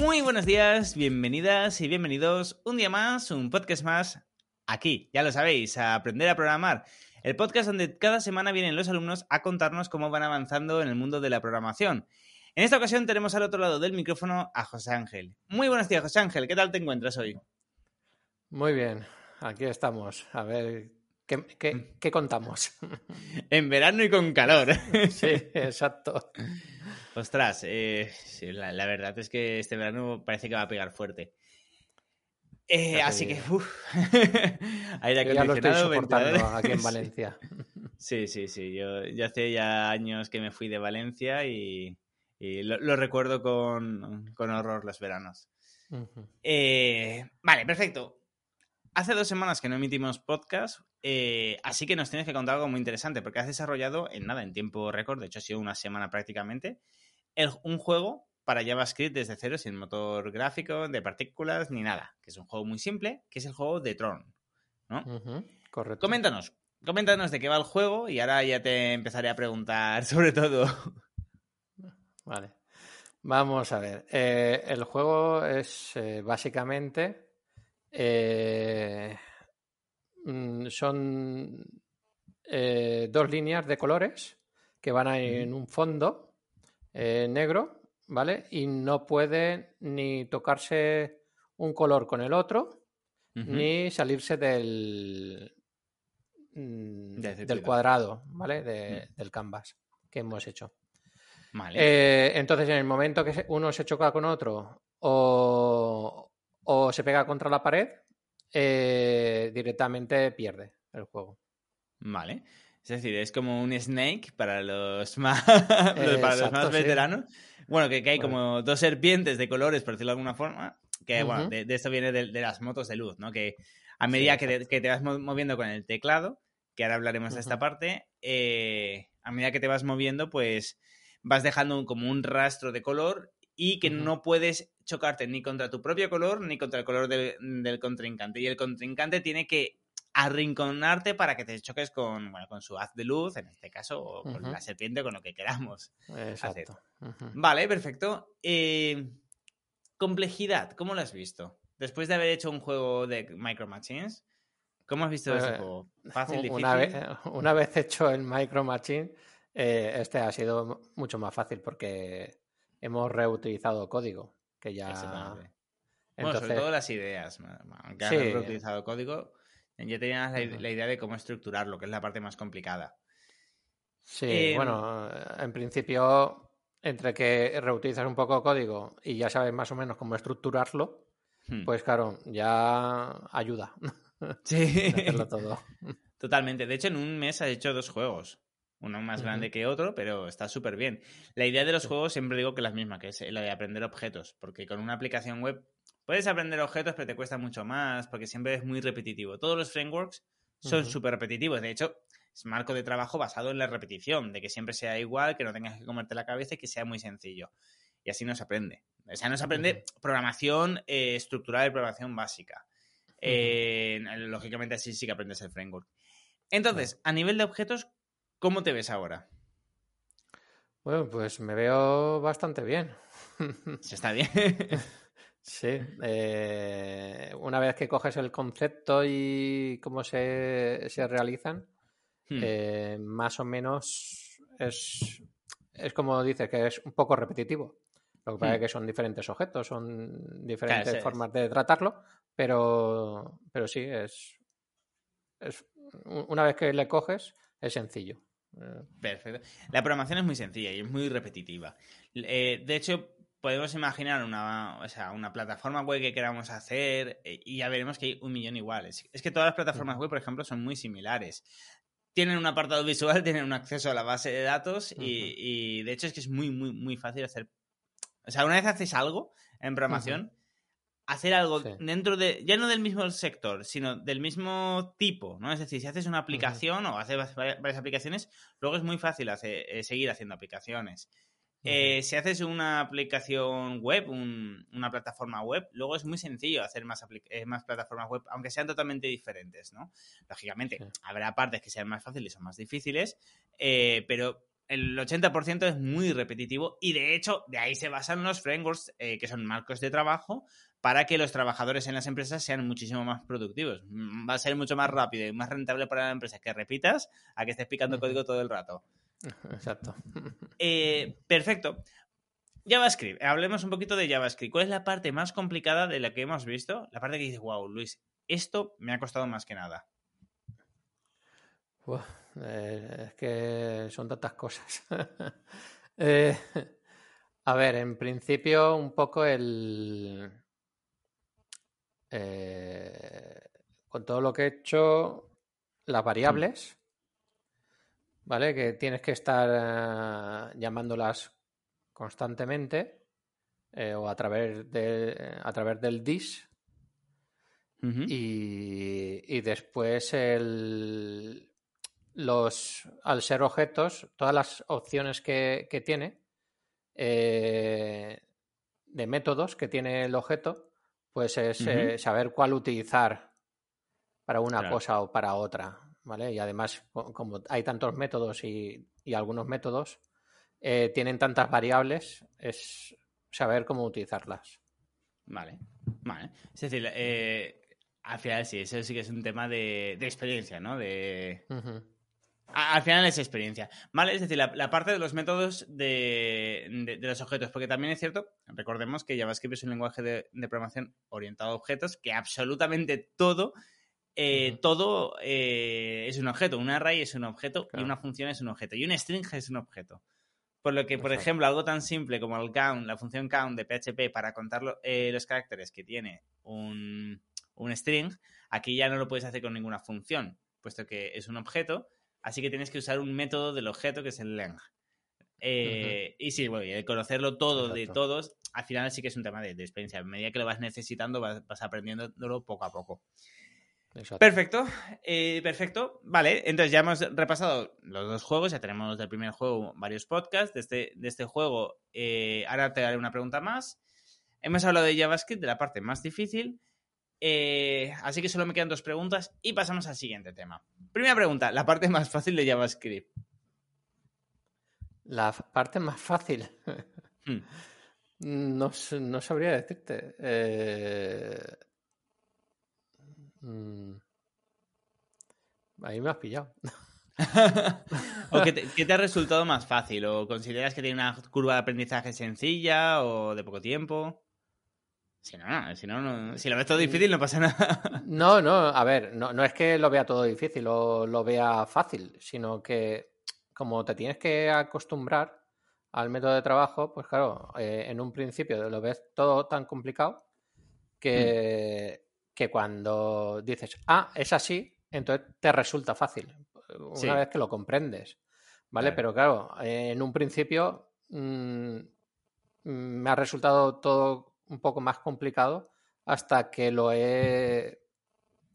Muy buenos días, bienvenidas y bienvenidos un día más, un podcast más, aquí, ya lo sabéis, a aprender a programar. El podcast donde cada semana vienen los alumnos a contarnos cómo van avanzando en el mundo de la programación. En esta ocasión tenemos al otro lado del micrófono a José Ángel. Muy buenos días, José Ángel, ¿qué tal te encuentras hoy? Muy bien, aquí estamos. A ver, ¿qué, qué, qué contamos? en verano y con calor. sí, exacto. Ostras, eh, sí, la, la, verdad es que este verano parece que va a pegar fuerte. Eh, así que, uff, aire acondicionado, ya lo estoy soportando aquí en Valencia. Sí, sí, sí. Yo, yo, hace ya años que me fui de Valencia y, y lo, lo, recuerdo con, con, horror los veranos. Uh -huh. eh, vale, perfecto. Hace dos semanas que no emitimos podcast, eh, así que nos tienes que contar algo muy interesante, porque has desarrollado en nada, en tiempo récord, de hecho ha sido una semana prácticamente, el, un juego para JavaScript desde cero, sin motor gráfico, de partículas, ni nada, que es un juego muy simple, que es el juego de Tron, ¿no? Uh -huh. Correcto. Coméntanos, coméntanos de qué va el juego y ahora ya te empezaré a preguntar sobre todo. Vale. Vamos a ver. Eh, el juego es eh, básicamente. Eh, son eh, dos líneas de colores que van en un fondo eh, negro, ¿vale? Y no puede ni tocarse un color con el otro, uh -huh. ni salirse del, de del cuadrado, ¿vale? De, uh -huh. Del canvas que hemos hecho. Vale. Eh, entonces, en el momento que uno se choca con otro o, o se pega contra la pared, eh, directamente pierde el juego. Vale. Es decir, es como un Snake para los más, para los más veteranos. Sí. Bueno, que, que hay bueno. como dos serpientes de colores, por decirlo de alguna forma. Que, uh -huh. bueno, de, de, esto viene de, de, las motos de luz, ¿no? Que a medida sí, que, te, que, te, vas moviendo con el teclado, que ahora hablaremos uh -huh. de esta parte, eh, a medida que te vas moviendo, pues vas dejando como un rastro de color y que uh -huh. no puedes chocarte ni contra tu propio color ni contra el color del, del, contrincante. Y el contrincante tiene que arrinconarte para que te choques con, bueno, con su haz de luz, en este caso, o con uh -huh. la serpiente, con lo que queramos Exacto. Uh -huh. Vale, perfecto. Eh, complejidad, ¿cómo lo has visto? Después de haber hecho un juego de Micro Machines, ¿cómo has visto eh, ese juego? ¿Fácil, difícil? Una vez, una vez hecho el Micro Machine, eh, este ha sido mucho más fácil porque hemos reutilizado código, que ya... Entonces... Bueno, sobre todo las ideas. Aunque sí. reutilizado código, ya tenías la, la, idea de cómo estructurarlo, que es la parte más complicada. Sí, eh, bueno, en principio, entre que reutilizas un poco código y ya sabes más o menos cómo estructurarlo, hmm. pues claro, ya ayuda. Sí. hacerlo todo. Totalmente. De hecho, en un mes has hecho dos juegos. Uno más uh -huh. grande que otro, pero está súper bien. La idea de los sí. juegos siempre digo que es la misma, que es la de aprender objetos, porque con una aplicación web Puedes aprender objetos, pero te cuesta mucho más porque siempre es muy repetitivo. Todos los frameworks son súper uh -huh. repetitivos. De hecho, es marco de trabajo basado en la repetición, de que siempre sea igual, que no tengas que comerte la cabeza y que sea muy sencillo. Y así no se aprende. O sea, no se aprende uh -huh. programación eh, estructural y programación básica. Uh -huh. eh, lógicamente, así sí que aprendes el framework. Entonces, a nivel de objetos, ¿cómo te ves ahora? Bueno, pues me veo bastante bien. Se está bien. Sí, eh, una vez que coges el concepto y cómo se, se realizan, hmm. eh, más o menos es, es como dices, que es un poco repetitivo. Lo que pasa hmm. es que son diferentes objetos, son diferentes claro, formas de tratarlo, pero, pero sí, es, es una vez que le coges, es sencillo. Perfecto. La programación es muy sencilla y es muy repetitiva. Eh, de hecho, podemos imaginar una, o sea, una plataforma web que queramos hacer eh, y ya veremos que hay un millón iguales. Es que todas las plataformas web, por ejemplo, son muy similares. Tienen un apartado visual, tienen un acceso a la base de datos y, de hecho es que es muy, muy, muy fácil hacer. O sea, una vez haces algo en programación, hacer algo dentro de, ya no del mismo sector, sino del mismo tipo, ¿no? Es decir, si haces una aplicación o haces varias aplicaciones, luego es muy fácil hacer, eh, seguir haciendo aplicaciones. Eh, si haces una aplicación web, una plataforma web, luego es muy sencillo hacer más, eh, más plataformas web, aunque sean totalmente diferentes, ¿no? Lógicamente, habrá partes que sean más fáciles o más difíciles, eh, pero el 80% es muy repetitivo y de hecho de ahí se basan los frameworks que son marcos de trabajo para que los trabajadores en las empresas sean muchísimo más productivos. Mm, va a ser mucho más rápido y más rentable para la empresa que repitas a que estés picando código todo el rato. Exacto. Eh, perfecto. JavaScript. Hablemos un poquito de JavaScript. ¿Cuál es la parte más complicada de la que hemos visto? La parte que dices, wow, Luis, esto me ha costado más que nada. Eh, es que son tantas cosas. Eh, a ver, en principio, un poco el. con todo lo que he hecho, las variables. ¿Vale? Que tienes que estar eh, llamándolas constantemente eh, o a través, de, a través del dis. y, después el, los, al ser objetos, todas las opciones que, tiene eh, de métodos que tiene el objeto, pues es saber cuál utilizar para una cosa o para otra. ¿Vale? Y además, como hay tantos métodos y, algunos métodos eh, tienen tantas variables, es saber cómo utilizarlas. Vale, vale. Es decir, eh, al final sí, eso sí que es un tema de, experiencia, ¿no? De... Al final es experiencia. Vale, es decir, la, parte de los métodos de, los objetos, porque también es cierto, recordemos que JavaScript es un lenguaje de, programación orientado a objetos, que absolutamente todo eh, todo eh, es un objeto. Un array es un objeto y una función es un objeto. Y un string es un objeto. Por lo que, por ejemplo, algo tan simple como el count, la función count de PHP para contar eh, los caracteres que tiene un, string, aquí ya no lo puedes hacer con ninguna función, puesto que es un objeto, así que tienes que usar un método del objeto que es el length. Y sí, bueno, y conocerlo todo de todos, al final sí que es un tema de, experiencia. A medida que lo vas necesitando, vas, vas aprendiéndolo poco a poco. Perfecto, eh, perfecto. Vale, entonces ya hemos repasado los dos juegos, ya tenemos del primer juego varios podcasts. De este, de este juego, eh, ahora te daré una pregunta más. Hemos hablado de JavaScript, de la parte más difícil. Eh, así que solo me quedan dos preguntas y pasamos al siguiente tema. Primera pregunta, la parte más fácil de JavaScript. La parte más fácil. Hmm. No, no, sabría decirte. Eh Mm. Ahí me has pillado. ¿O qué te, ha resultado más fácil? ¿O consideras que tiene una curva de aprendizaje sencilla o de poco tiempo? Si no, si, no, si lo ves todo difícil no pasa nada. No, no, a ver, no, no es que lo vea todo difícil o lo vea fácil, sino que como te tienes que acostumbrar al método de trabajo, pues claro, eh, en un principio lo ves todo tan complicado que, que cuando dices, ah, es así, entonces te resulta fácil, una vez que lo comprendes, ¿vale? Pero claro, en un principio mm, me ha resultado todo un poco más complicado hasta que lo he,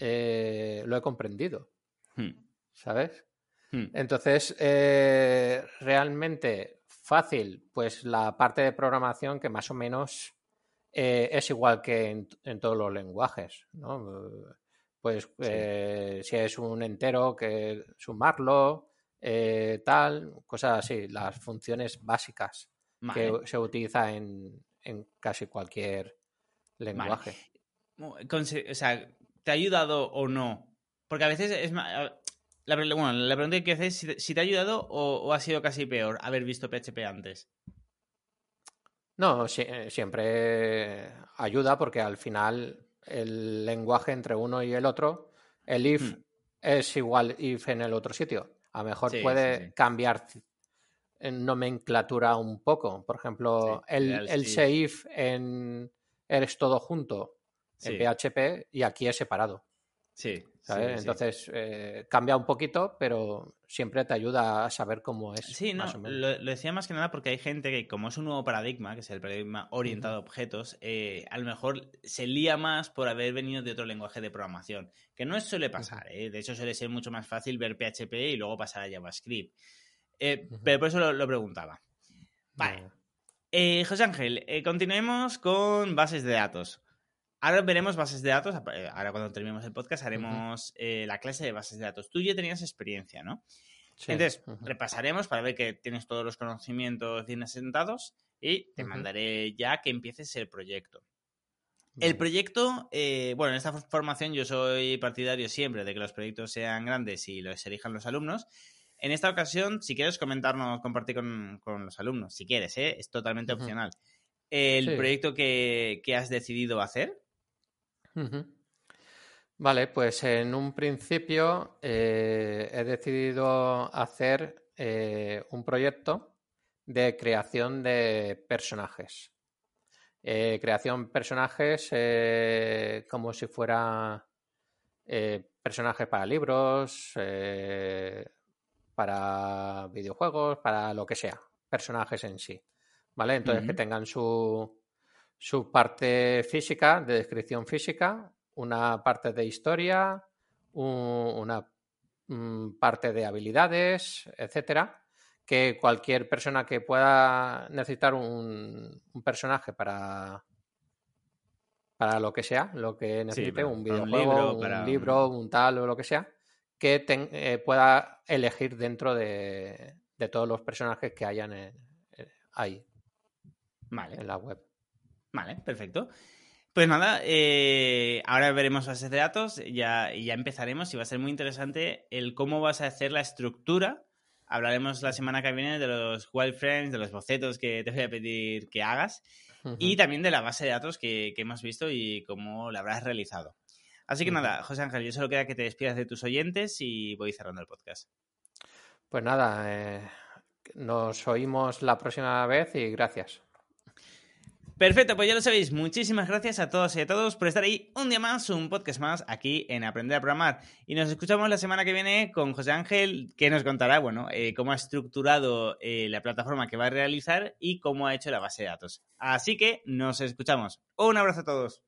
eh, lo he comprendido, hmm. ¿sabes? Hmm. Entonces, eh, realmente fácil, pues la parte de programación que más o menos eh, es igual que en, todos los lenguajes, ¿no? Pues eh, si es un entero, que sumarlo, eh, tal, cosas así, las funciones básicas que se utiliza en, casi cualquier lenguaje. O sea, ¿te ha ayudado o no? Porque a veces es la, bueno, la pregunta que haces es si te ha ayudado o ha sido casi peor haber visto PHP antes. No, eh, siempre ayuda porque al final el lenguaje entre uno y el otro, el if hmm. es igual if en el otro sitio. A lo mejor puede cambiar en nomenclatura un poco. Por ejemplo, el, el if en eres todo junto en PHP y aquí es separado. Sí. Entonces eh, cambia un poquito, pero siempre te ayuda a saber cómo es. Sí, no, Lo, decía más que nada porque hay gente que, como es un nuevo paradigma, que es el paradigma orientado a objetos, eh, a lo mejor se lía más por haber venido de otro lenguaje de programación, que no suele pasar. ¿eh? De hecho, suele ser mucho más fácil ver PHP y luego pasar a JavaScript. Pero por eso lo, preguntaba. Vale. José Ángel, continuemos con bases de datos. Ahora veremos bases de datos. Eh, ahora cuando terminemos el podcast haremos eh, la clase de bases de datos. Tú ya tenías experiencia, ¿no? Entonces, repasaremos para ver que tienes todos los conocimientos bien asentados y te mandaré ya que empieces el proyecto. El proyecto, eh, bueno, en esta formación yo soy partidario siempre de que los proyectos sean grandes y los elijan los alumnos. En esta ocasión, si quieres comentarnos, compartir con, los alumnos, si quieres, es totalmente opcional. El proyecto que, que, has decidido hacer, Vale, pues en un principio eh, he decidido hacer eh, un proyecto de creación de personajes. Eh, creación personajes como si fuera personajes para libros, para videojuegos, para lo que sea, personajes en sí. ¿Vale? Entonces que tengan su, su parte física, de descripción física, una parte de historia, una mm, parte de habilidades, etcétera, que cualquier persona que pueda necesitar un, personaje para para lo que sea, lo que necesite, un videojuego, un libro, un, tal o lo que sea, que eh, pueda elegir dentro de, todos los personajes que hayan ahí en la web. Vale, perfecto. Pues nada, eh, ahora veremos bases de datos ya, y ya empezaremos y va a ser muy interesante el cómo vas a hacer la estructura. Hablaremos la semana que viene de los wireframes, de los bocetos que te voy a pedir que hagas y también de la base de datos que, hemos visto y cómo la habrás realizado. Así que nada, José Ángel, yo solo queda que te despidas de tus oyentes y voy cerrando el podcast. Pues nada, eh, nos oímos la próxima vez y gracias. Perfecto, pues ya lo sabéis. Muchísimas gracias a todos y a todos por estar ahí un día más, un podcast más aquí en Aprender a Programar. Y nos escuchamos la semana que viene con José Ángel, que nos contará, bueno, eh, cómo ha estructurado eh, la plataforma que va a realizar y cómo ha hecho la base de datos. Así que nos escuchamos. Un abrazo a todos.